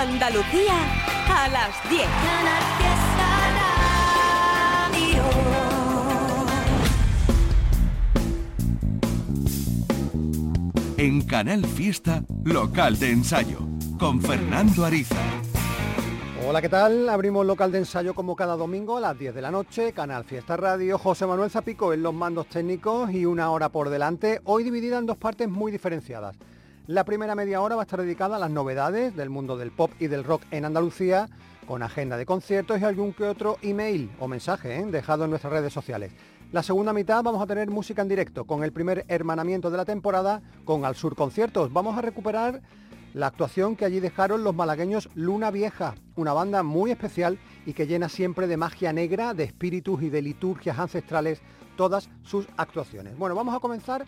Andalucía a las 10. En Canal Fiesta, local de ensayo, con Fernando Ariza. Hola, ¿qué tal? Abrimos local de ensayo como cada domingo a las 10 de la noche, Canal Fiesta Radio, José Manuel Zapico en los mandos técnicos y una hora por delante, hoy dividida en dos partes muy diferenciadas. La primera media hora va a estar dedicada a las novedades del mundo del pop y del rock en Andalucía, con agenda de conciertos y algún que otro email o mensaje ¿eh? dejado en nuestras redes sociales. La segunda mitad vamos a tener música en directo, con el primer hermanamiento de la temporada con Al Sur Conciertos. Vamos a recuperar la actuación que allí dejaron los malagueños Luna Vieja, una banda muy especial y que llena siempre de magia negra, de espíritus y de liturgias ancestrales todas sus actuaciones. Bueno, vamos a comenzar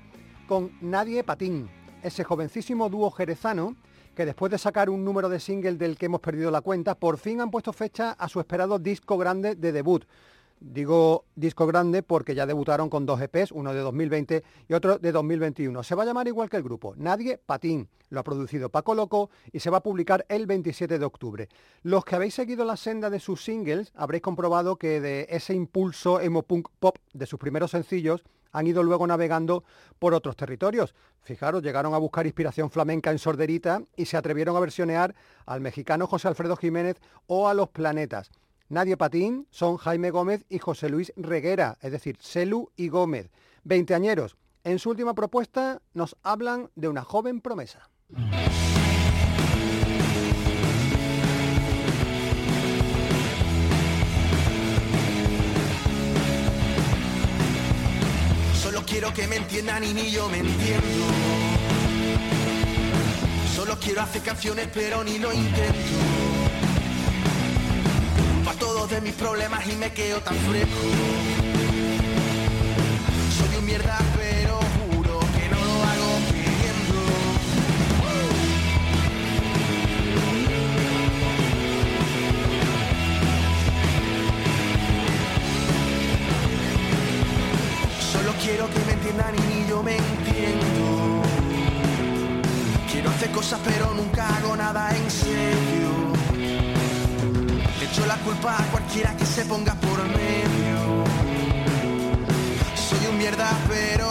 con Nadie Patín, ese jovencísimo dúo jerezano que después de sacar un número de single del que hemos perdido la cuenta, por fin han puesto fecha a su esperado disco grande de debut. Digo disco grande porque ya debutaron con dos EPs, uno de 2020 y otro de 2021. Se va a llamar igual que el grupo, Nadie Patín. Lo ha producido Paco Loco y se va a publicar el 27 de octubre. Los que habéis seguido la senda de sus singles habréis comprobado que de ese impulso emo punk pop de sus primeros sencillos han ido luego navegando por otros territorios. Fijaros, llegaron a buscar inspiración flamenca en Sorderita y se atrevieron a versionear al mexicano José Alfredo Jiménez o a Los Planetas. Nadie Patín son Jaime Gómez y José Luis Reguera, es decir, Celu y Gómez. Veinteañeros. En su última propuesta nos hablan de una joven promesa. Quiero que me entiendan y ni yo me entiendo. Solo quiero hacer canciones pero ni lo intento todos de mis problemas y me quedo tan fresco. Soy un mierda, cosas pero nunca hago nada en serio echo la culpa a cualquiera que se ponga por medio. Soy un mierda, pero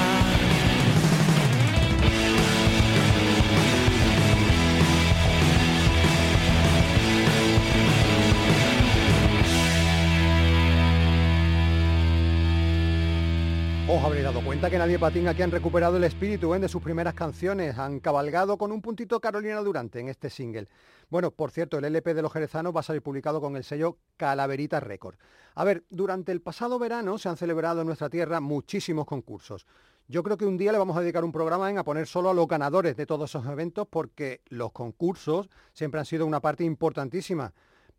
nadie patina que han recuperado el espíritu ¿eh? de sus primeras canciones, han cabalgado con un puntito Carolina Durante en este single. Bueno, por cierto, el LP de los jerezanos va a salir publicado con el sello Calaverita Record. A ver, durante el pasado verano se han celebrado en nuestra tierra muchísimos concursos. Yo creo que un día le vamos a dedicar un programa en a poner solo a los ganadores de todos esos eventos porque los concursos siempre han sido una parte importantísima,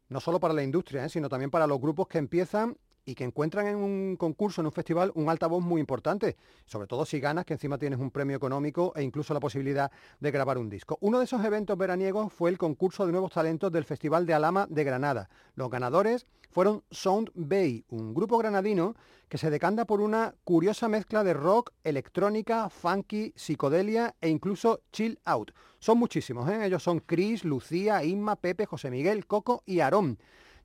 no solo para la industria, ¿eh? sino también para los grupos que empiezan y que encuentran en un concurso, en un festival, un altavoz muy importante, sobre todo si ganas, que encima tienes un premio económico e incluso la posibilidad de grabar un disco. Uno de esos eventos veraniegos fue el concurso de nuevos talentos del Festival de Alama de Granada. Los ganadores fueron Sound Bay, un grupo granadino que se decanta por una curiosa mezcla de rock, electrónica, funky, psicodelia e incluso chill out. Son muchísimos, ¿eh? ellos son Chris, Lucía, Inma, Pepe, José Miguel, Coco y Aarón.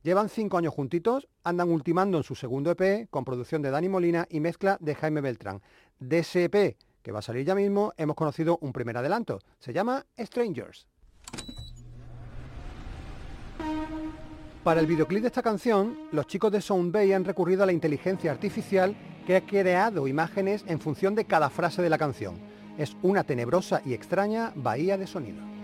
Llevan cinco años juntitos, andan ultimando en su segundo EP con producción de Dani Molina y mezcla de Jaime Beltrán. De ese EP, que va a salir ya mismo, hemos conocido un primer adelanto. Se llama Strangers. Para el videoclip de esta canción, los chicos de Sound Bay han recurrido a la inteligencia artificial que ha creado imágenes en función de cada frase de la canción. Es una tenebrosa y extraña bahía de sonido.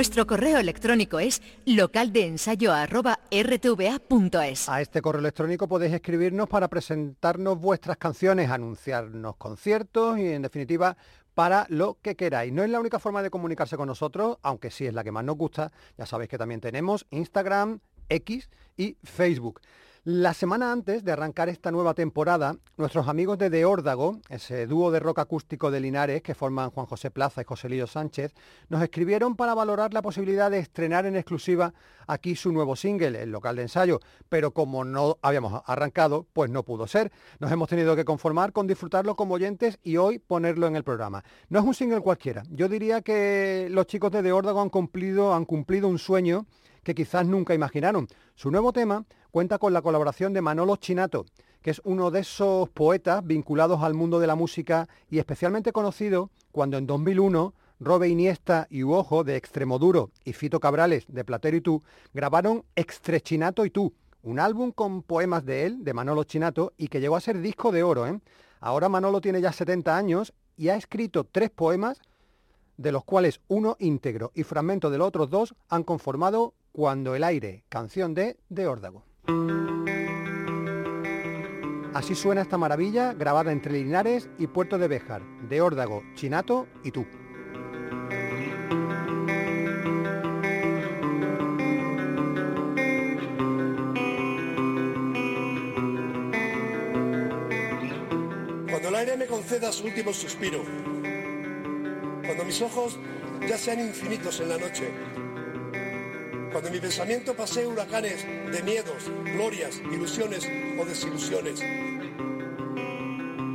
Nuestro correo electrónico es localdeensayo.rtva.es. A este correo electrónico podéis escribirnos para presentarnos vuestras canciones, anunciarnos conciertos y en definitiva para lo que queráis. No es la única forma de comunicarse con nosotros, aunque sí es la que más nos gusta. Ya sabéis que también tenemos Instagram, X y Facebook. La semana antes de arrancar esta nueva temporada, nuestros amigos de De Órdago, ese dúo de rock acústico de Linares que forman Juan José Plaza y José Lío Sánchez, nos escribieron para valorar la posibilidad de estrenar en exclusiva aquí su nuevo single, el local de ensayo, pero como no habíamos arrancado, pues no pudo ser. Nos hemos tenido que conformar con disfrutarlo como oyentes y hoy ponerlo en el programa. No es un single cualquiera. Yo diría que los chicos de De Órdago han cumplido, han cumplido un sueño que quizás nunca imaginaron. Su nuevo tema cuenta con la colaboración de Manolo Chinato, que es uno de esos poetas vinculados al mundo de la música y especialmente conocido cuando en 2001 Robe Iniesta y Uojo de Extremoduro y Fito Cabrales de Platero y tú grabaron Extrechinato y tú, un álbum con poemas de él, de Manolo Chinato, y que llegó a ser disco de oro. ¿eh? Ahora Manolo tiene ya 70 años y ha escrito tres poemas, de los cuales uno íntegro y fragmento de los otros dos han conformado Cuando el aire, canción de De Órdago. Así suena esta maravilla grabada entre Linares y Puerto de Béjar, de Órdago, Chinato y tú. aire me conceda su último suspiro, cuando mis ojos ya sean infinitos en la noche, cuando mi pensamiento pase huracanes de miedos, glorias, ilusiones o desilusiones,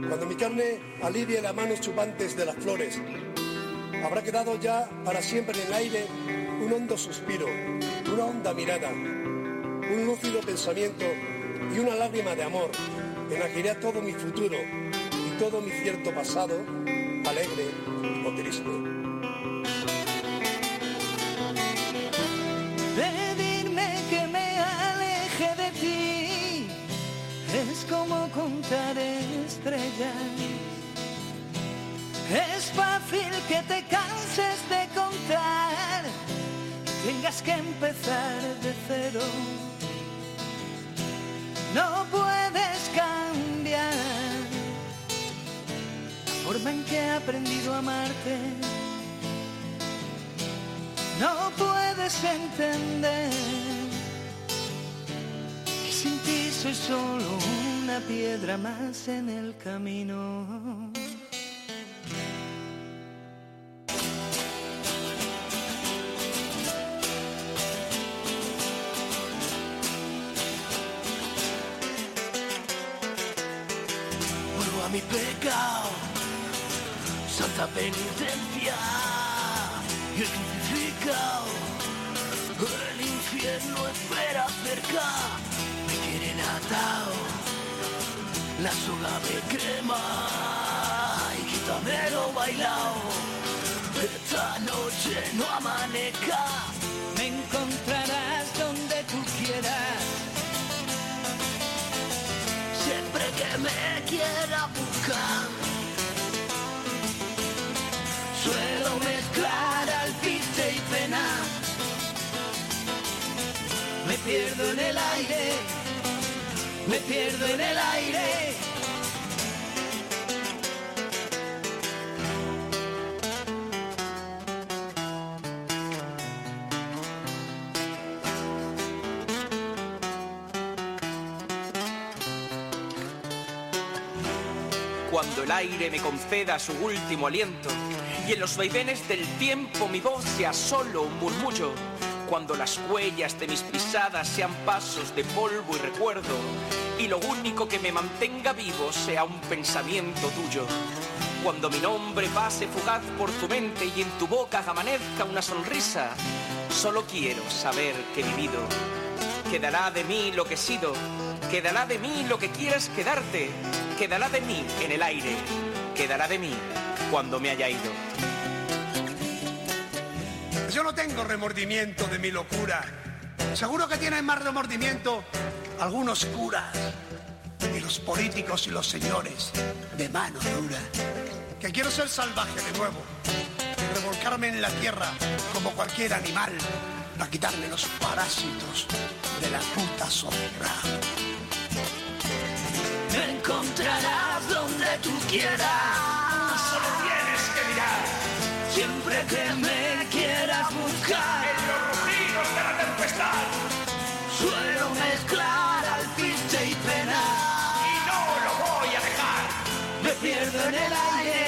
cuando mi carne alivie las manos chupantes de las flores, habrá quedado ya para siempre en el aire un hondo suspiro, una honda mirada, un lúcido pensamiento y una lágrima de amor. En iré todo mi futuro todo mi cierto pasado, alegre o triste. Estrellas. Es fácil que te canses de contar, tengas que empezar de cero. No puedes cambiar forma en que he aprendido a amarte. No puedes entender que sin ti soy solo una piedra más en el camino. La soga me crema y quítame lo bailado. Esta noche no amanezca, me encontrarás donde tú quieras. Siempre que me quiera buscar Suelo mezclar alpiste y pena. Me pierdo en el aire, me pierdo en el aire. Cuando el aire me conceda su último aliento, y en los vaivenes del tiempo mi voz sea solo un murmullo, cuando las huellas de mis pisadas sean pasos de polvo y recuerdo, y lo único que me mantenga vivo sea un pensamiento tuyo. Cuando mi nombre pase fugaz por tu mente y en tu boca amanezca una sonrisa, solo quiero saber que he vivido. Quedará de mí lo que he sido, quedará de mí lo que quieras quedarte, quedará de mí en el aire, quedará de mí cuando me haya ido. Yo no tengo remordimiento de mi locura. Seguro que tienen más remordimiento algunos curas y los políticos y los señores de mano dura. Que quiero ser salvaje de nuevo y revolcarme en la tierra como cualquier animal para quitarme los parásitos de la puta sombra. Me encontrarás donde tú quieras Siempre que me quieras buscar en los rugidos de la tempestad, suelo mezclar alpiste y pena. Y no lo voy a dejar. Me pierdo en el aire,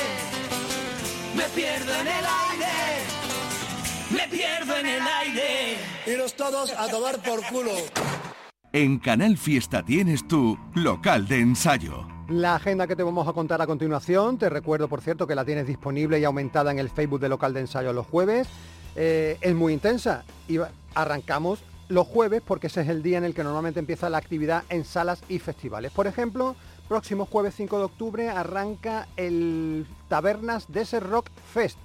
me pierdo en el aire, me pierdo en el aire. Iros todos a tomar por culo. En Canal Fiesta tienes tu local de ensayo la agenda que te vamos a contar a continuación, te recuerdo por cierto que la tienes disponible y aumentada en el Facebook de local de ensayo los jueves, eh, es muy intensa y arrancamos los jueves porque ese es el día en el que normalmente empieza la actividad en salas y festivales. Por ejemplo, próximo jueves 5 de octubre arranca el Tabernas Desert Rock Fest.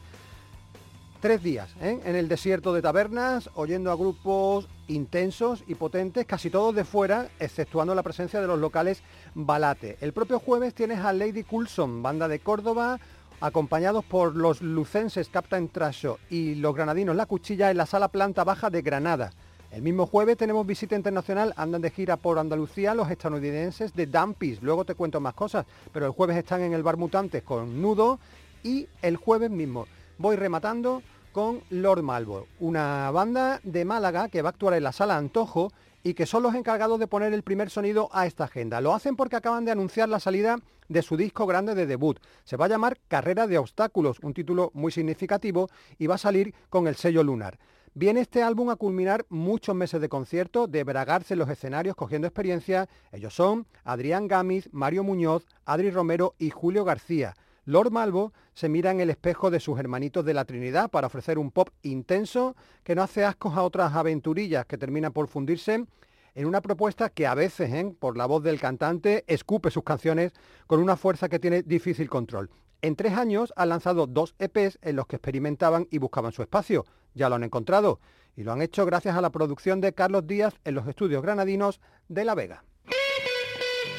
Tres días ¿eh? en el desierto de tabernas, oyendo a grupos intensos y potentes, casi todos de fuera, exceptuando la presencia de los locales Balate. El propio jueves tienes a Lady Coulson, banda de Córdoba, acompañados por los lucenses Captain Trasho y los granadinos La Cuchilla en la sala planta baja de Granada. El mismo jueves tenemos visita internacional, andan de gira por Andalucía los estadounidenses de Dampis. Luego te cuento más cosas, pero el jueves están en el Bar Mutantes con Nudo y el jueves mismo voy rematando con Lord Malvo, una banda de Málaga que va a actuar en la sala Antojo y que son los encargados de poner el primer sonido a esta agenda. Lo hacen porque acaban de anunciar la salida de su disco grande de debut. Se va a llamar Carrera de Obstáculos, un título muy significativo y va a salir con el sello lunar. Viene este álbum a culminar muchos meses de concierto, de bragarse en los escenarios cogiendo experiencia. Ellos son Adrián Gámez, Mario Muñoz, Adri Romero y Julio García. Lord Malvo se mira en el espejo de sus hermanitos de la Trinidad para ofrecer un pop intenso que no hace ascos a otras aventurillas que terminan por fundirse en una propuesta que a veces, ¿eh? por la voz del cantante, escupe sus canciones con una fuerza que tiene difícil control. En tres años han lanzado dos EPs en los que experimentaban y buscaban su espacio. Ya lo han encontrado y lo han hecho gracias a la producción de Carlos Díaz en los estudios granadinos de La Vega.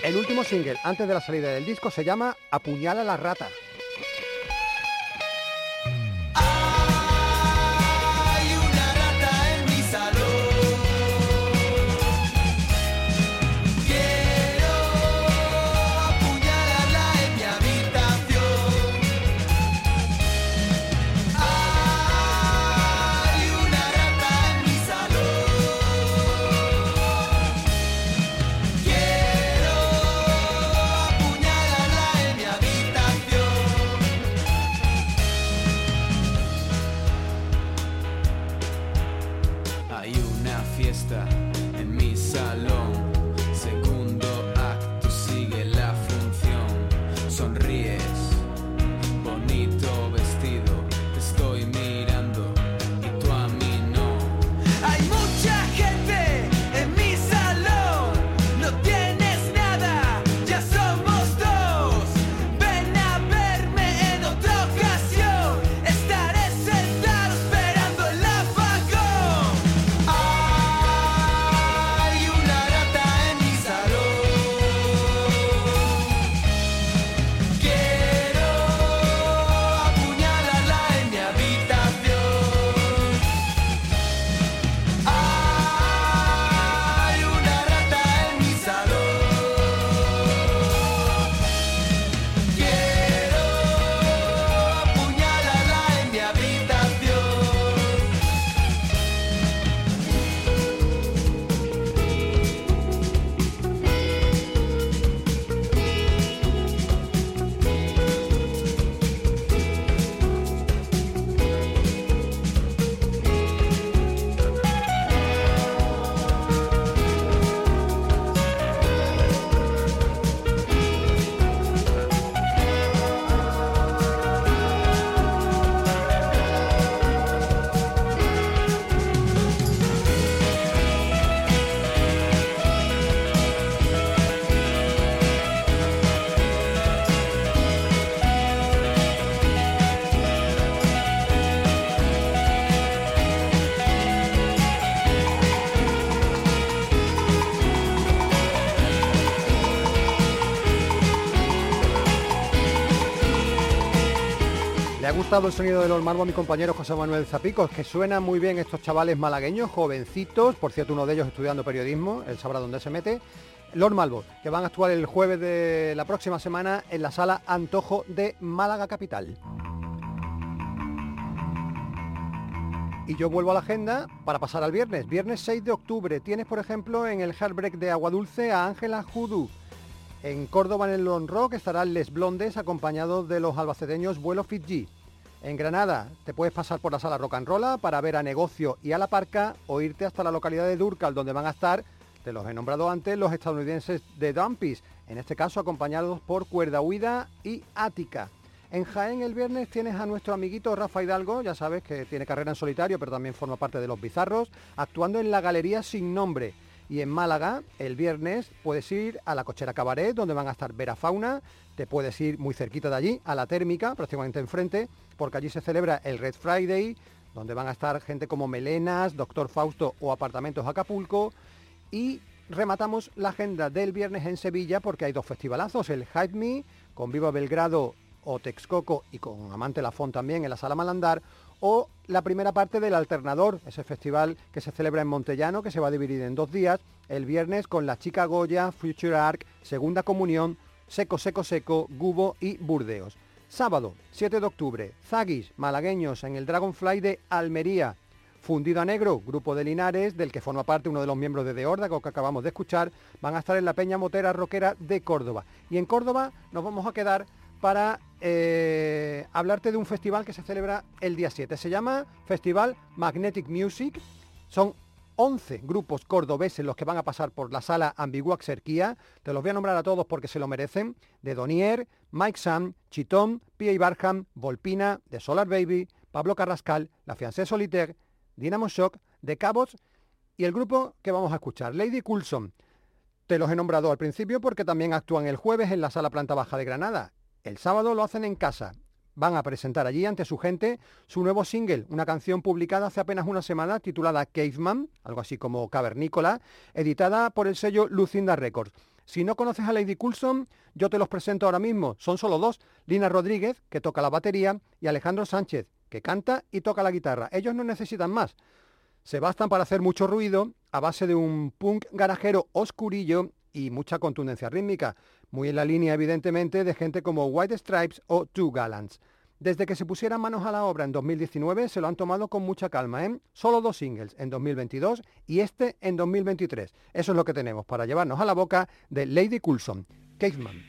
El último single antes de la salida del disco se llama Apuñala fiesta en mi salón. La rata. gustado el sonido de los Malvo a mi compañero José Manuel Zapico, es que suenan muy bien estos chavales malagueños, jovencitos, por cierto uno de ellos estudiando periodismo, él sabrá dónde se mete, Lord Malvo, que van a actuar el jueves de la próxima semana en la sala Antojo de Málaga Capital. Y yo vuelvo a la agenda para pasar al viernes. Viernes 6 de octubre tienes, por ejemplo, en el Heartbreak de Agua Dulce a Ángela Judu. En Córdoba, en el Lone Rock, estarán Les Blondes acompañados de los albaceteños Vuelo Fiji. En Granada te puedes pasar por la sala Rock and Rolla para ver a Negocio y a La Parca o irte hasta la localidad de Durcal donde van a estar, te los he nombrado antes, los estadounidenses de Dumpis, en este caso acompañados por Cuerda Huida y Ática. En Jaén el viernes tienes a nuestro amiguito Rafa Hidalgo, ya sabes que tiene carrera en solitario, pero también forma parte de los Bizarros, actuando en la Galería Sin Nombre. Y en Málaga, el viernes, puedes ir a la Cochera Cabaret, donde van a estar Vera Fauna, te puedes ir muy cerquita de allí, a la Térmica, prácticamente enfrente, porque allí se celebra el Red Friday, donde van a estar gente como Melenas, Doctor Fausto o Apartamentos Acapulco. Y rematamos la agenda del viernes en Sevilla porque hay dos festivalazos, el Hype Me, con Viva Belgrado o Texcoco y con Amante Lafont también en la Sala Malandar, o la primera parte del Alternador, ese festival que se celebra en Montellano, que se va a dividir en dos días, el viernes con la Chica Goya, Future Arc, Segunda Comunión, Seco Seco Seco, Gubo y Burdeos. Sábado, 7 de octubre, Zagis, malagueños en el Dragonfly de Almería. Fundido a Negro, grupo de Linares, del que forma parte uno de los miembros de De Órdago que acabamos de escuchar, van a estar en la Peña Motera Roquera de Córdoba. Y en Córdoba nos vamos a quedar para eh, hablarte de un festival que se celebra el día 7. Se llama Festival Magnetic Music. Son 11 grupos cordobeses los que van a pasar por la sala Ambigua Xerquía. Te los voy a nombrar a todos porque se lo merecen. De Donier, Mike Sam, Chitón, P.A. Barham, Volpina, de Solar Baby, Pablo Carrascal, La Fiancé Solitaire, Dynamo Shock, The Cabots y el grupo que vamos a escuchar, Lady Coulson. Te los he nombrado al principio porque también actúan el jueves en la sala planta baja de Granada el sábado lo hacen en casa. Van a presentar allí ante su gente su nuevo single, una canción publicada hace apenas una semana titulada Caveman, algo así como Cavernícola, editada por el sello Lucinda Records. Si no conoces a Lady Coulson, yo te los presento ahora mismo. Son solo dos, Lina Rodríguez, que toca la batería, y Alejandro Sánchez, que canta y toca la guitarra. Ellos no necesitan más. Se bastan para hacer mucho ruido a base de un punk garajero oscurillo y mucha contundencia rítmica muy en la línea evidentemente de gente como White Stripes o Two Gallants. Desde que se pusieran manos a la obra en 2019 se lo han tomado con mucha calma, ¿eh? Solo dos singles en 2022 y este en 2023. Eso es lo que tenemos para llevarnos a la boca de Lady Coulson, Caveman.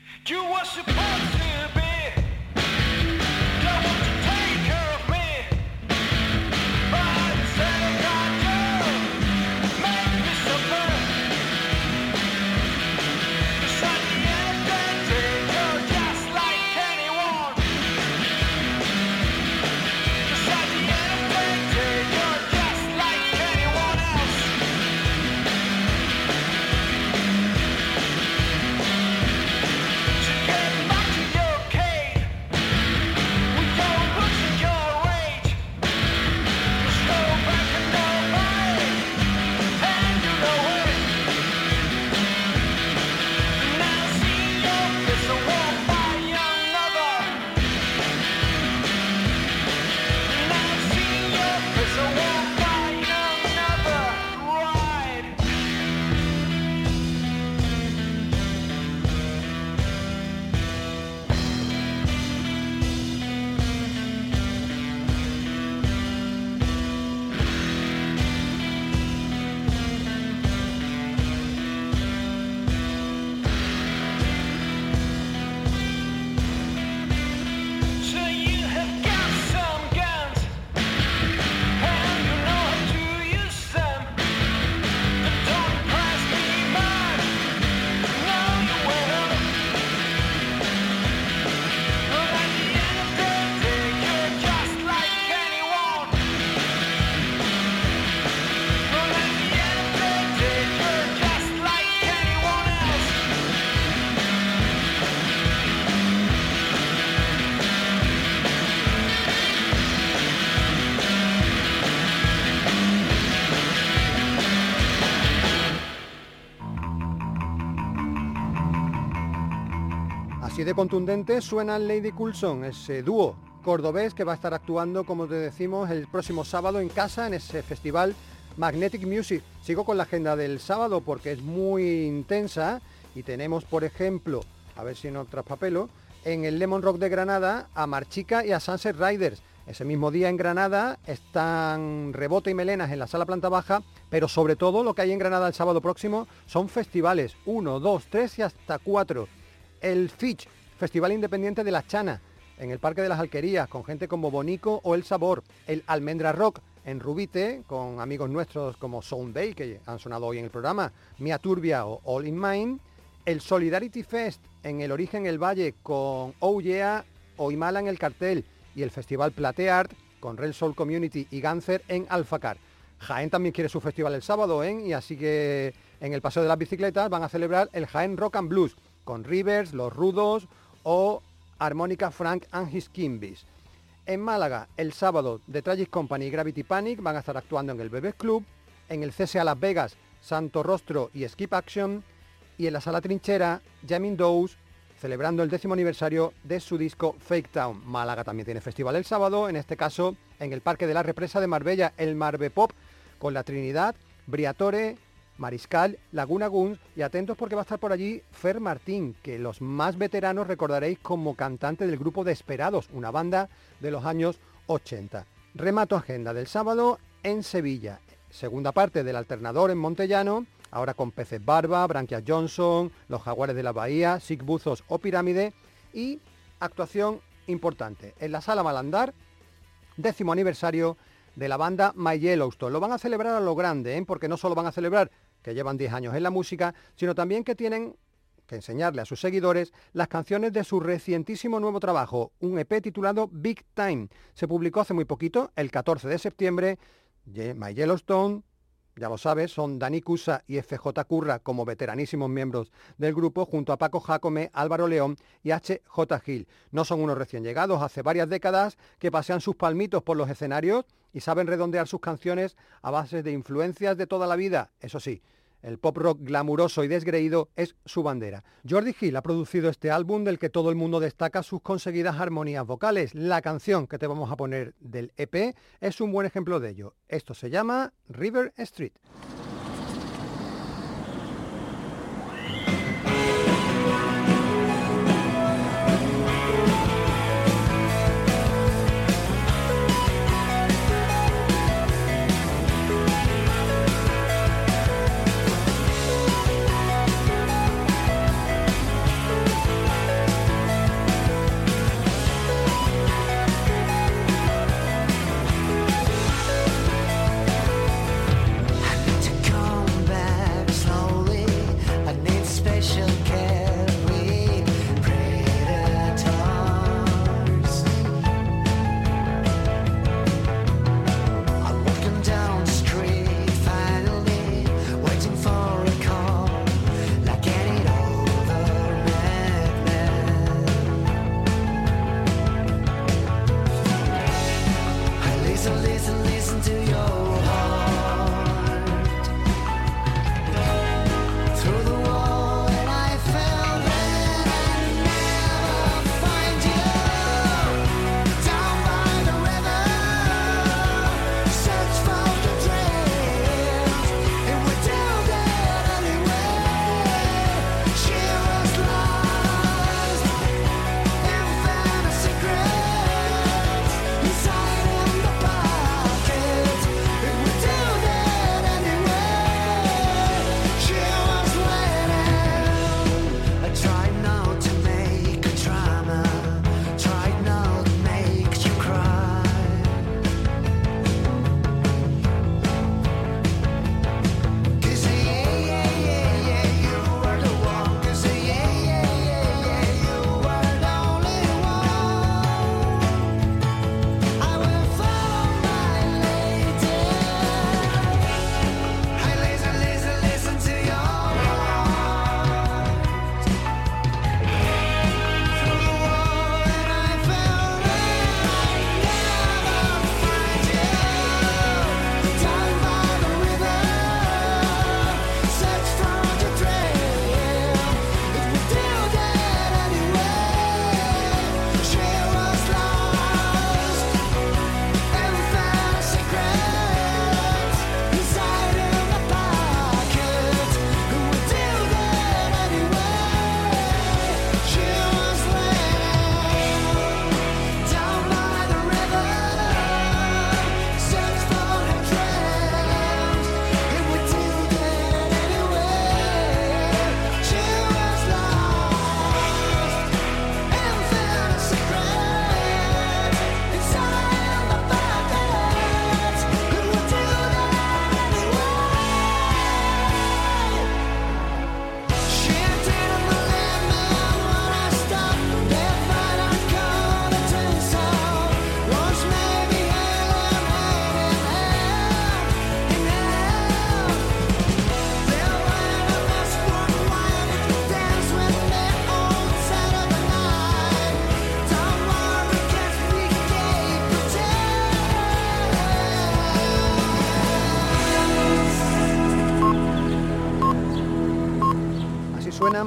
De contundente suena Lady Coulson, ese dúo cordobés que va a estar actuando, como te decimos, el próximo sábado en casa en ese festival Magnetic Music. Sigo con la agenda del sábado porque es muy intensa y tenemos, por ejemplo, a ver si no traspapelo, en el Lemon Rock de Granada a Marchica y a Sunset Riders. Ese mismo día en Granada están Rebote y Melenas en la sala planta baja, pero sobre todo lo que hay en Granada el sábado próximo son festivales, uno, dos, tres y hasta cuatro. El Fitch, Festival Independiente de la Chana, en el Parque de las Alquerías, con gente como Bonico o El Sabor. El Almendra Rock en Rubite, con amigos nuestros como Sound Bay, que han sonado hoy en el programa, Mia Turbia o All in Mind. El Solidarity Fest en el Origen El Valle con Oh Yeah, Oimala en el cartel y el Festival Plateart con Real Soul Community y Ganser en Alfacar. Jaén también quiere su festival el sábado, ¿eh? y así que en el Paseo de las Bicicletas van a celebrar el Jaén Rock and Blues con Rivers, Los Rudos o Armónica Frank and His Kimbis. En Málaga, el sábado, The Tragic Company y Gravity Panic van a estar actuando en el Bebés Club, en el CSA Las Vegas, Santo Rostro y Skip Action, y en la Sala Trinchera, Jamming Dows, celebrando el décimo aniversario de su disco Fake Town. Málaga también tiene festival el sábado, en este caso en el Parque de la Represa de Marbella, el Marbe Pop, con la Trinidad, Briatore, Mariscal, Laguna Guns y atentos porque va a estar por allí Fer Martín, que los más veteranos recordaréis como cantante del grupo Desperados, una banda de los años 80. Remato agenda del sábado en Sevilla. Segunda parte del alternador en Montellano, ahora con Peces Barba, Branquias Johnson, Los Jaguares de la Bahía, Sig Buzos o Pirámide y actuación importante en la Sala Malandar, décimo aniversario de la banda My Yellowstone. Lo van a celebrar a lo grande, ¿eh? porque no solo van a celebrar que llevan 10 años en la música, sino también que tienen que enseñarle a sus seguidores las canciones de su recientísimo nuevo trabajo, un EP titulado Big Time. Se publicó hace muy poquito, el 14 de septiembre. My Yellowstone, ya lo sabes, son Dani Cusa y FJ Curra como veteranísimos miembros del grupo, junto a Paco Jacome, Álvaro León y HJ Gil. No son unos recién llegados, hace varias décadas que pasean sus palmitos por los escenarios y saben redondear sus canciones a base de influencias de toda la vida, eso sí, el pop rock glamuroso y desgreído es su bandera. Jordi Hill ha producido este álbum del que todo el mundo destaca sus conseguidas armonías vocales. La canción que te vamos a poner del EP es un buen ejemplo de ello. Esto se llama River Street.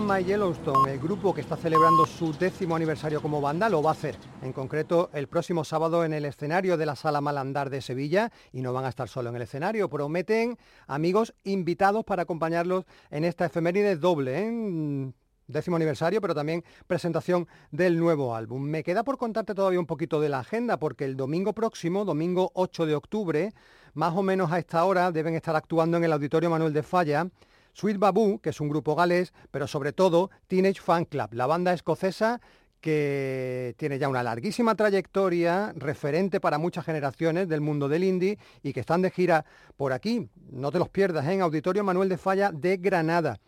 My Yellowstone, el grupo que está celebrando su décimo aniversario como banda, lo va a hacer. En concreto, el próximo sábado en el escenario de la Sala Malandar de Sevilla. Y no van a estar solo en el escenario. Prometen amigos invitados para acompañarlos en esta efeméride doble. décimo aniversario, pero también presentación del nuevo álbum. Me queda por contarte todavía un poquito de la agenda, porque el domingo próximo, domingo 8 de octubre, más o menos a esta hora, deben estar actuando en el Auditorio Manuel de Falla Sweet Babu, que es un grupo galés, pero sobre todo Teenage Fan Club, la banda escocesa que tiene ya una larguísima trayectoria, referente para muchas generaciones del mundo del indie y que están de gira por aquí. No te los pierdas ¿eh? en Auditorio Manuel de Falla de Granada.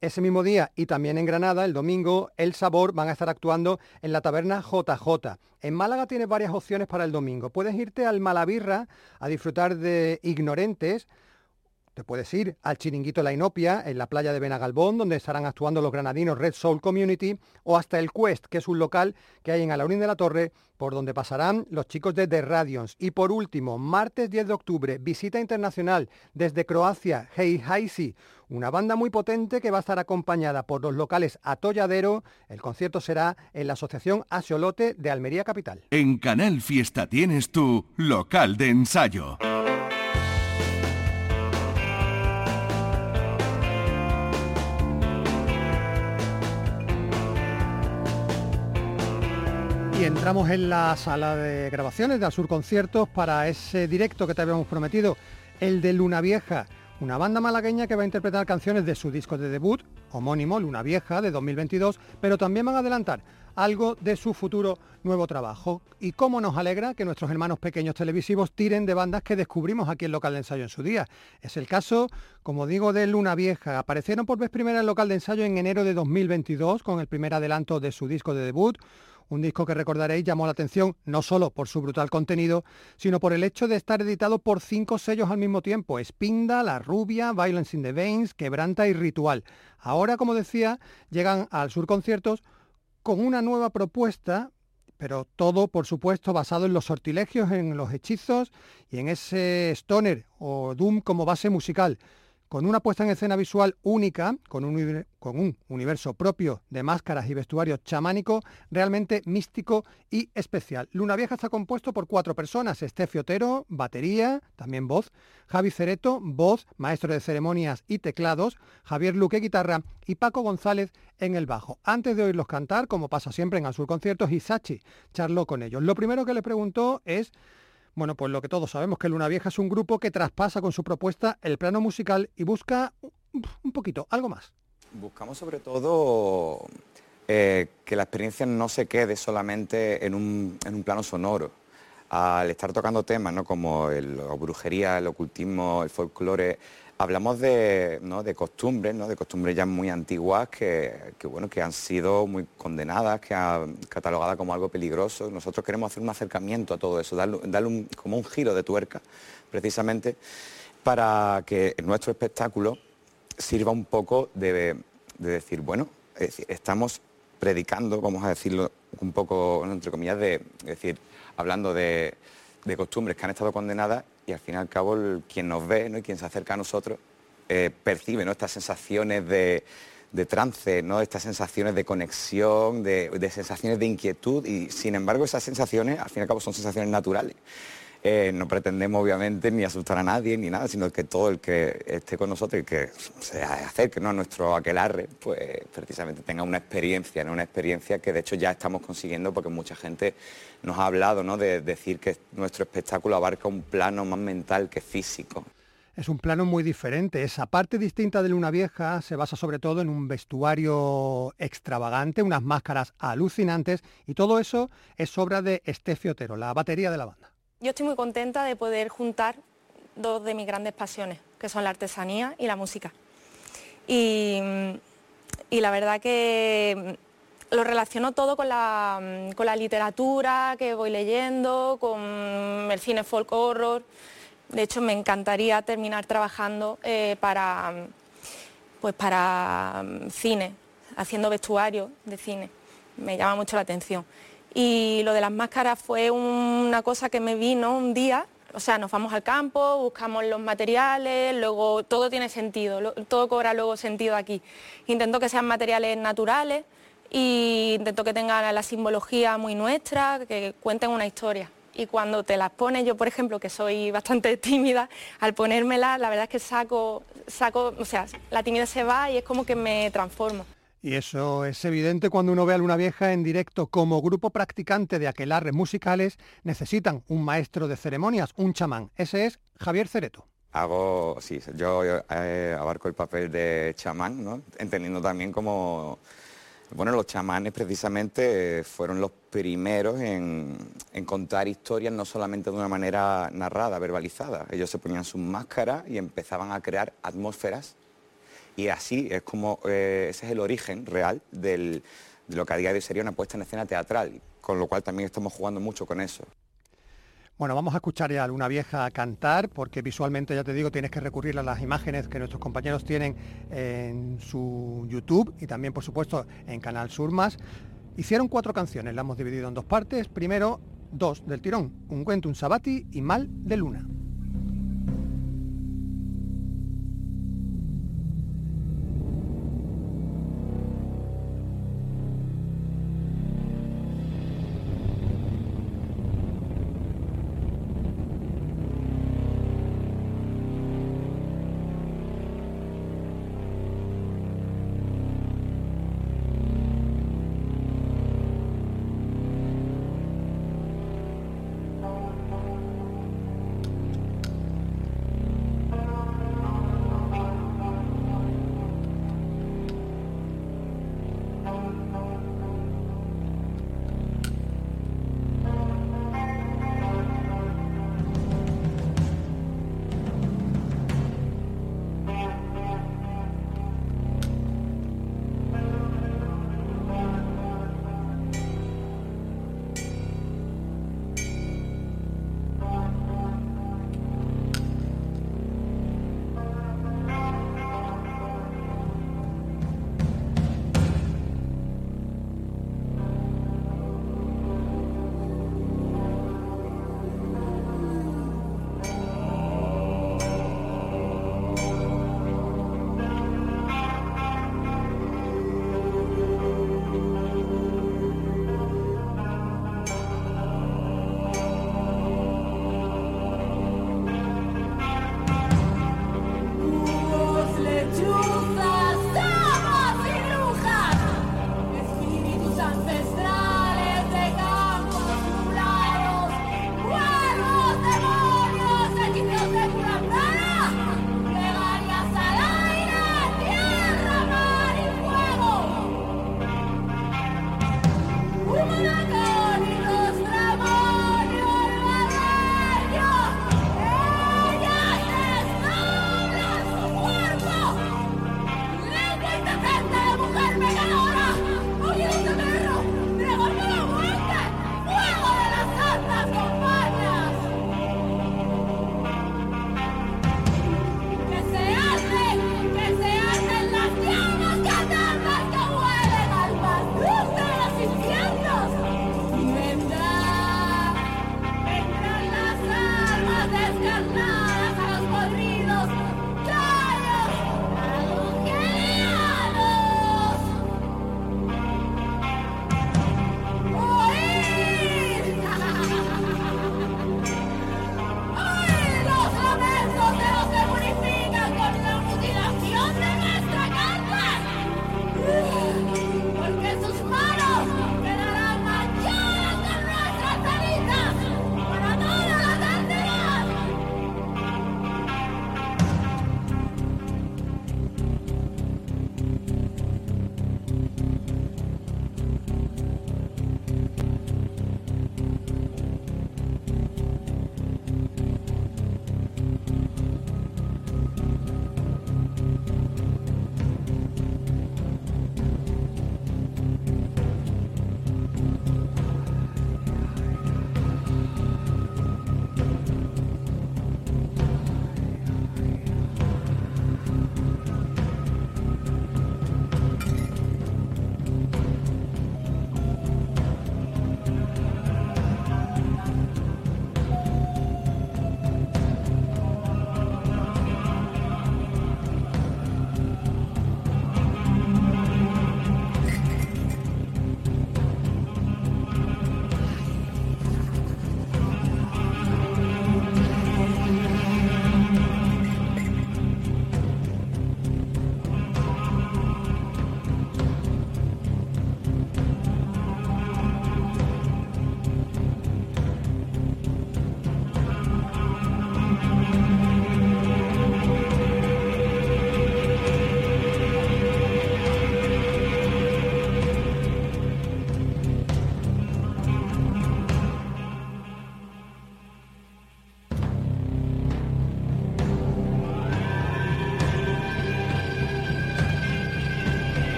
Ese mismo día y también en Granada, el domingo, El Sabor van a estar actuando en la taberna JJ. En Málaga tienes varias opciones para el domingo. Puedes irte al Malavirra a disfrutar de Ignorentes, te puedes ir al Chiringuito La Inopia, en la playa de Benagalbón, donde estarán actuando los granadinos Red Soul Community, o hasta el Quest, que es un local que hay en Alaurín de la Torre, por donde pasarán los chicos de The Radions. Y por último, martes 10 de octubre, visita internacional desde Croacia, Hey Heisi, una banda muy potente que va a estar acompañada por los locales Atolladero. El concierto será en la Asociación Asiolote de Almería Capital. En Canal Fiesta tienes tu local de ensayo. Entramos en la sala de grabaciones de Azur Conciertos para ese directo que te habíamos prometido, el de Luna Vieja, una banda malagueña que va a interpretar canciones de su disco de debut, homónimo Luna Vieja, de 2022, pero también van a adelantar algo de su futuro nuevo trabajo. Y cómo nos alegra que nuestros hermanos pequeños televisivos tiren de bandas que descubrimos aquí en Local de Ensayo en su día. Es el caso, como digo, de Luna Vieja. Aparecieron por vez primera en Local de Ensayo en enero de 2022 con el primer adelanto de su disco de debut un disco que recordaréis llamó la atención no solo por su brutal contenido, sino por el hecho de estar editado por cinco sellos al mismo tiempo, Espinda, La Rubia, Violence in the Veins, Quebranta y Ritual. Ahora, como decía, llegan al Sur Conciertos con una nueva propuesta, pero todo, por supuesto, basado en los sortilegios, en los hechizos y en ese stoner o doom como base musical con una puesta en escena visual única, con un, universo propio de máscaras y vestuario chamánico, realmente místico y especial. Luna Vieja está compuesto por cuatro personas, Estefio Otero, batería, también voz, Javi Cereto, voz, maestro de ceremonias y teclados, Javier Luque, guitarra y Paco González en el bajo. Antes de oírlos cantar, como pasa siempre en Azul Conciertos, Hisachi charló con ellos. Lo primero que le preguntó es bueno, pues lo que todos sabemos, que Luna Vieja es un grupo que traspasa con su propuesta el plano musical y busca un poquito, algo más. Buscamos sobre todo eh, que la experiencia no se quede solamente en un, en un plano sonoro. Al estar tocando temas ¿no? como la brujería, el ocultismo, el folclore, hablamos de, de costumbres, ¿no? de costumbres ya muy antiguas que, bueno, que han sido muy condenadas, que han catalogadas como algo peligroso. Nosotros queremos hacer un acercamiento a todo eso, darle, como un giro de tuerca, precisamente, para que nuestro espectáculo sirva un poco de, decir, bueno, estamos predicando, vamos a decirlo un poco, entre comillas, de, decir, hablando de de costumbres que han estado condenadas y al fin y al cabo quien nos ve ¿no? y quien se acerca a nosotros eh, percibe ¿no? estas sensaciones de, trance, ¿no? estas sensaciones de conexión, de, de, sensaciones de inquietud y sin embargo esas sensaciones al fin y al cabo son sensaciones naturales. Eh, no pretendemos obviamente ni asustar a nadie ni nada, sino que todo el que esté con nosotros y que se acerque ¿no? a nuestro aquelarre, pues precisamente tenga una experiencia, ¿no? una experiencia que de hecho ya estamos consiguiendo porque mucha gente nos ha hablado ¿no? de decir que nuestro espectáculo abarca un plano más mental que físico. Es un plano muy diferente. Esa parte distinta de Luna Vieja se basa sobre todo en un vestuario extravagante, unas máscaras alucinantes y todo eso es obra de Estefio Otero, la batería de la banda. Yo estoy muy contenta de poder juntar dos de mis grandes pasiones, que son la artesanía y la música. Y, la verdad que lo relaciono todo con la, literatura que voy leyendo, con el cine folk horror. De hecho, me encantaría terminar trabajando eh, para, pues para cine, haciendo vestuario de cine. Me llama mucho la atención. Y lo de las máscaras fue una cosa que me vino un día, O sea, nos vamos al campo, buscamos los materiales, luego todo tiene sentido, todo cobra luego sentido aquí. Intento que sean materiales naturales y intento que tengan la simbología muy nuestra, que cuenten una historia. Y cuando te las pones, yo por ejemplo, que soy bastante tímida, al ponérmela, la verdad es que saco, saco, o sea, la timidez se va y es como que me transformo. Y eso es evidente cuando uno ve a Luna Vieja en directo. Como grupo practicante de aquelarres musicales, necesitan un maestro de ceremonias, un chamán. Ese es Javier Cereto. Hago, sí, yo eh, abarco el papel de chamán, entendiendo también como, bueno, los chamanes precisamente fueron los primeros en, en, contar historias no solamente de una manera narrada, verbalizada. Ellos se ponían sus máscaras y empezaban a crear atmósferas y así es como, eh, ese es el origen real de lo que a día de hoy sería una puesta en escena teatral, con lo cual también estamos jugando mucho con eso. Bueno, vamos a escuchar ya a Luna Vieja cantar, porque visualmente, ya te digo, tienes que recurrir a las imágenes que nuestros compañeros tienen en su YouTube y también, por supuesto, en Canal Sur Más. Hicieron cuatro canciones, las hemos dividido en dos partes. Primero, dos del tirón, Un cuento, un sabati y Mal de Luna.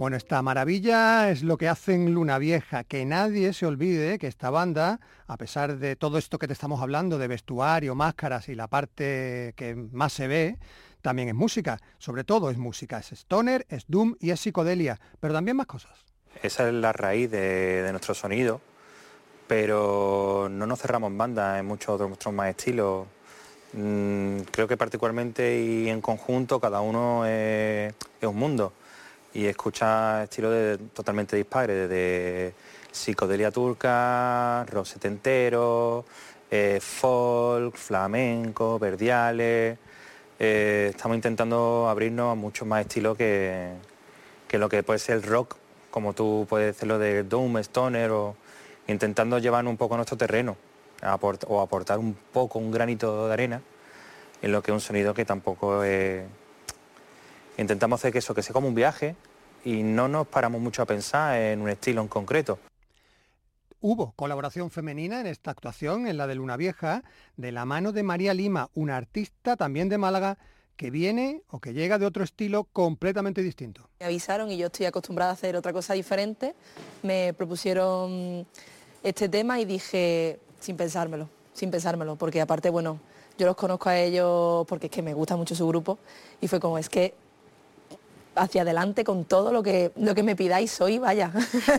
Bueno, esta maravilla es lo que hacen Luna Vieja, que nadie se olvide que esta banda, a pesar de todo esto que te estamos hablando, de vestuario, máscaras y la parte que más se ve, también es música, sobre todo es música, es stoner, es doom y es psicodelia, pero también más cosas. Esa es la raíz de, nuestro sonido, pero no nos cerramos banda, en muchos otros nuestros más estilos. Mm, creo que particularmente y en conjunto cada uno es un mundo y escucha estilos totalmente dispares, desde psicodelia turca, rock setentero, eh, folk, flamenco, verdiales. Eh, estamos intentando abrirnos a muchos más estilos que, que, lo que puede ser el rock, como tú puedes decirlo de Doom, Stoner, o intentando llevar un poco nuestro terreno o aportar un poco, un granito de arena en lo que es un sonido que tampoco es intentamos hacer que eso, que sea como un viaje y no nos paramos mucho a pensar en un estilo en concreto. Hubo colaboración femenina en esta actuación, en la de Luna Vieja, de la mano de María Lima, una artista también de Málaga que viene o que llega de otro estilo completamente distinto. Me avisaron y yo estoy acostumbrada a hacer otra cosa diferente. Me propusieron este tema y dije, sin pensármelo, sin pensármelo, porque aparte, bueno, yo los conozco a ellos porque es que me gusta mucho su grupo y fue como, es que hacia adelante con todo lo que, lo que me pidáis hoy, vaya.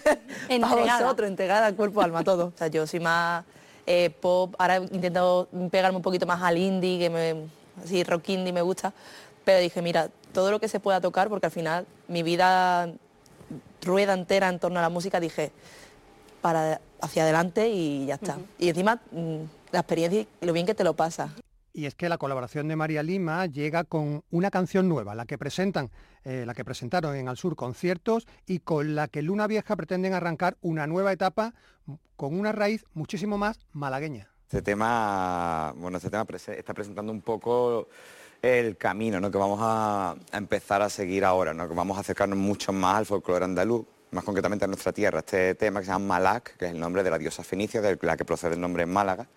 Entregada. a vosotros, entregada cuerpo, alma, todo. O sea, yo soy más eh, pop, ahora intento pegarme un poquito más al indie, que me, así rock indie me gusta, pero dije, mira, todo lo que se pueda tocar, porque al final mi vida rueda entera en torno a la música, dije, para hacia adelante y ya está. Y encima mm, la experiencia y lo bien que te lo pasa. Y es que la colaboración de María Lima llega con una canción nueva, la que presentan, eh, la que presentaron en Al Sur conciertos y con la que Luna Vieja pretenden arrancar una nueva etapa con una raíz muchísimo más malagueña. Este tema, bueno, este tema está presentando un poco el camino ¿no? que vamos a, empezar a seguir ahora, ¿no? que vamos a acercarnos mucho más al folclore andaluz, más concretamente a nuestra tierra. Este tema que se llama Malak, que es el nombre de la diosa fenicia, de la que procede el nombre en Málaga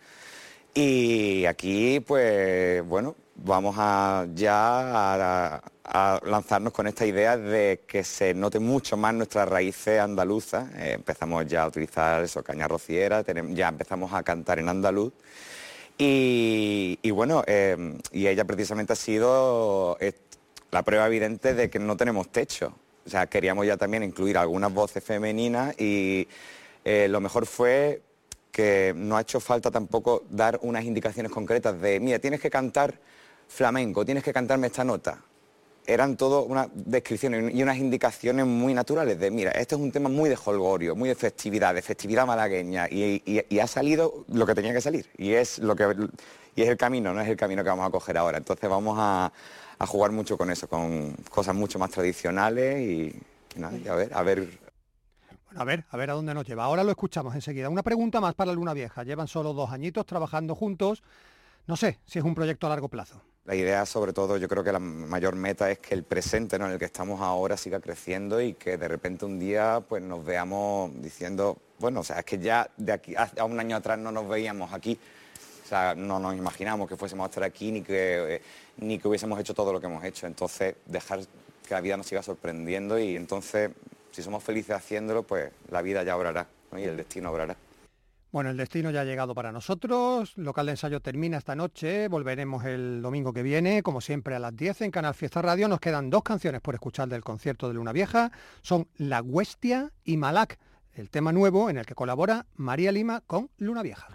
y aquí, pues bueno, vamos a ya a, lanzarnos con esta idea de que se note mucho más nuestras raíces andaluzas. Eh, empezamos ya a utilizar eso, caña rociera, ya empezamos a cantar en andaluz. Y, bueno, eh, y ella precisamente ha sido la prueba evidente de que no tenemos techo. O sea, queríamos ya también incluir algunas voces femeninas y eh, lo mejor fue que no ha hecho falta tampoco dar unas indicaciones concretas de, mira, tienes que cantar flamenco, tienes que cantarme esta nota. Eran todo unas descripciones y unas indicaciones muy naturales de, mira, este es un tema muy de holgorio, muy de festividad, de festividad malagueña, y, ha salido lo que tenía que salir, y es, lo que, y es el camino, no es el camino que vamos a coger ahora. Entonces vamos a, jugar mucho con eso, con cosas mucho más tradicionales y, a ver, a ver a ver, a ver a dónde nos lleva. Ahora lo escuchamos enseguida. Una pregunta más para Luna Vieja. Llevan solo dos añitos trabajando juntos. No sé si es un proyecto a largo plazo. La idea, sobre todo, yo creo que la mayor meta es que el presente en el que estamos ahora siga creciendo y que de repente un día pues nos veamos diciendo, bueno, o sea, es que ya de aquí a un año atrás no nos veíamos aquí. O sea, no nos imaginamos que fuésemos a estar aquí ni que, eh, ni que hubiésemos hecho todo lo que hemos hecho. Entonces, dejar que la vida nos siga sorprendiendo y entonces si somos felices haciéndolo, pues la vida ya obrará y el destino obrará. Bueno, el destino ya ha llegado para nosotros. Local de ensayo termina esta noche. Volveremos el domingo que viene, como siempre, a las 10 en Canal Fiesta Radio. Nos quedan dos canciones por escuchar del concierto de Luna Vieja. Son La Huestia y Malac, el tema nuevo en el que colabora María Lima con Luna Vieja.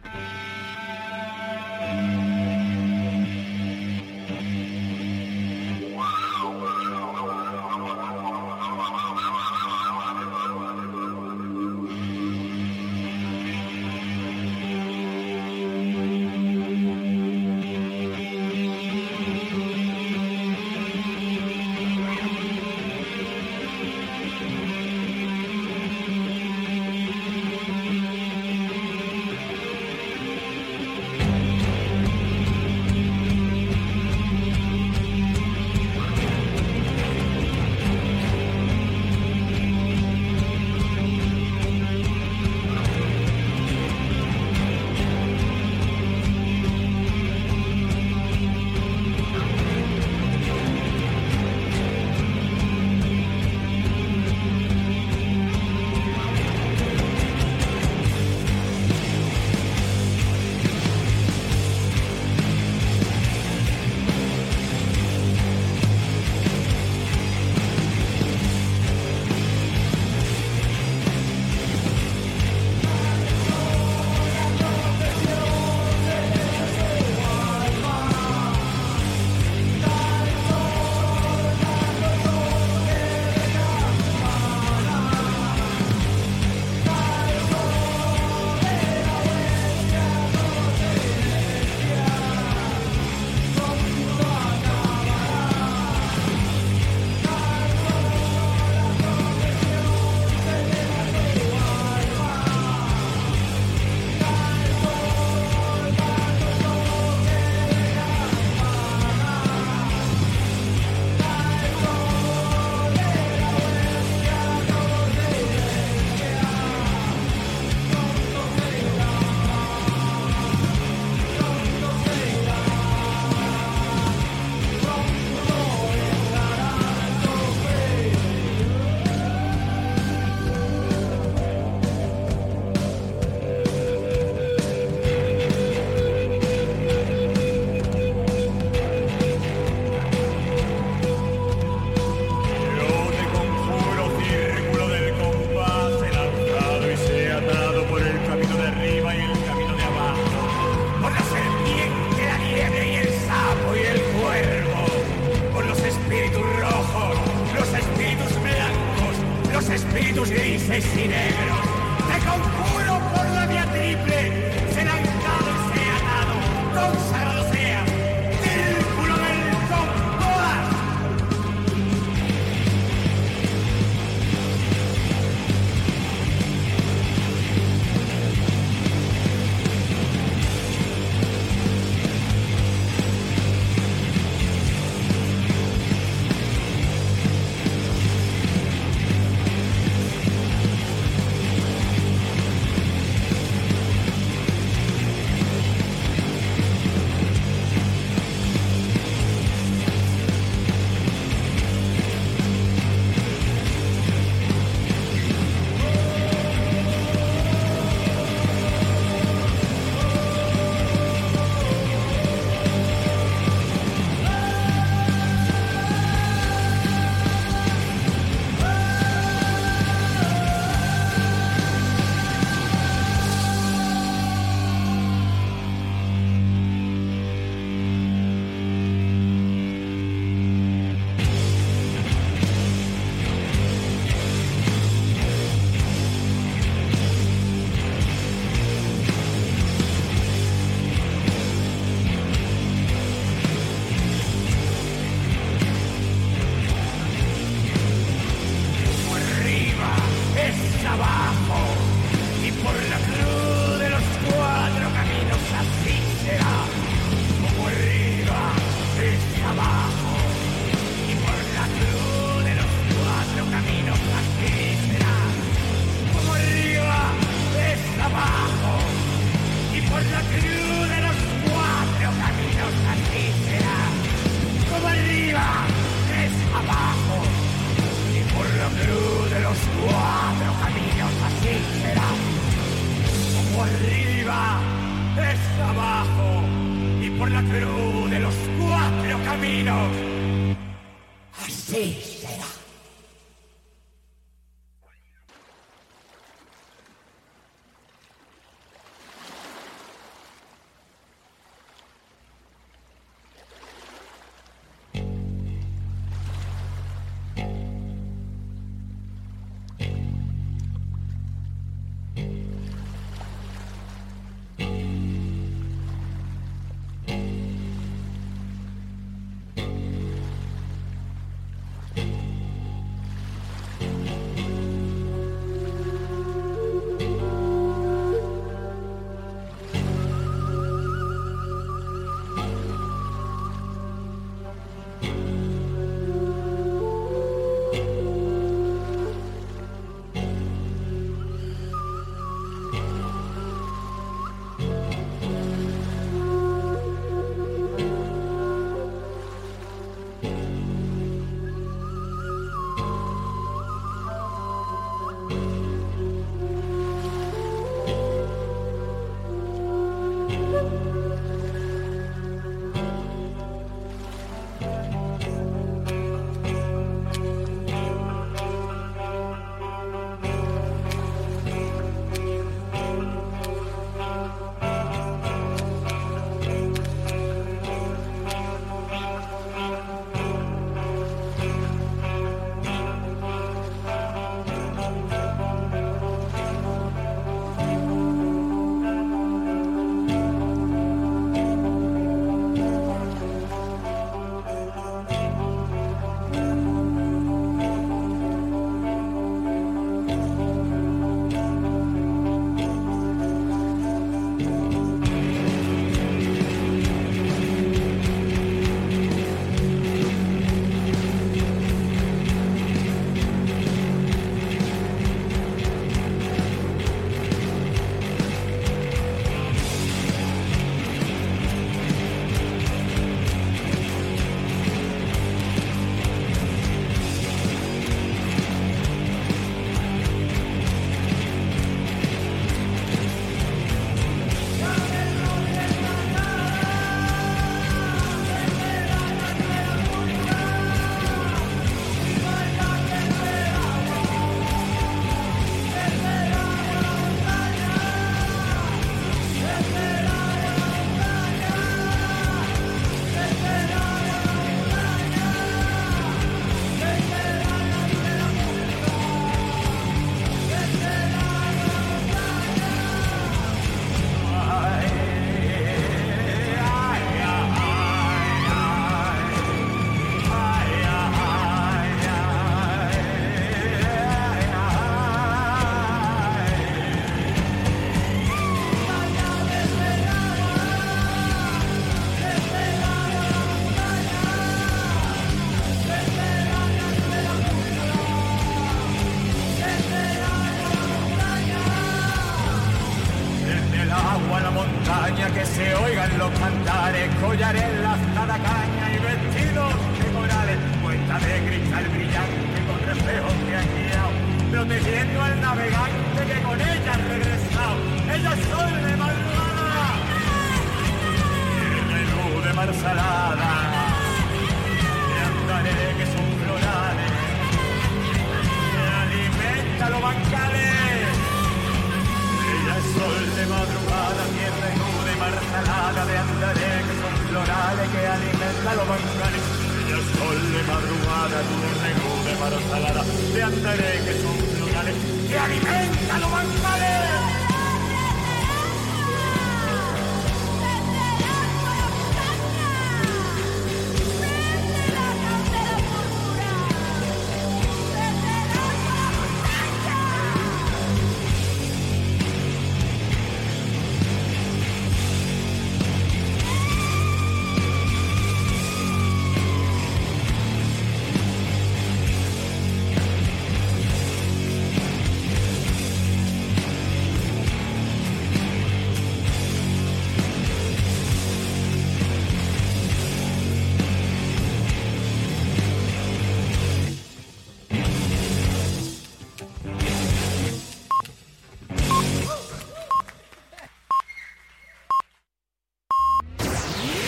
Es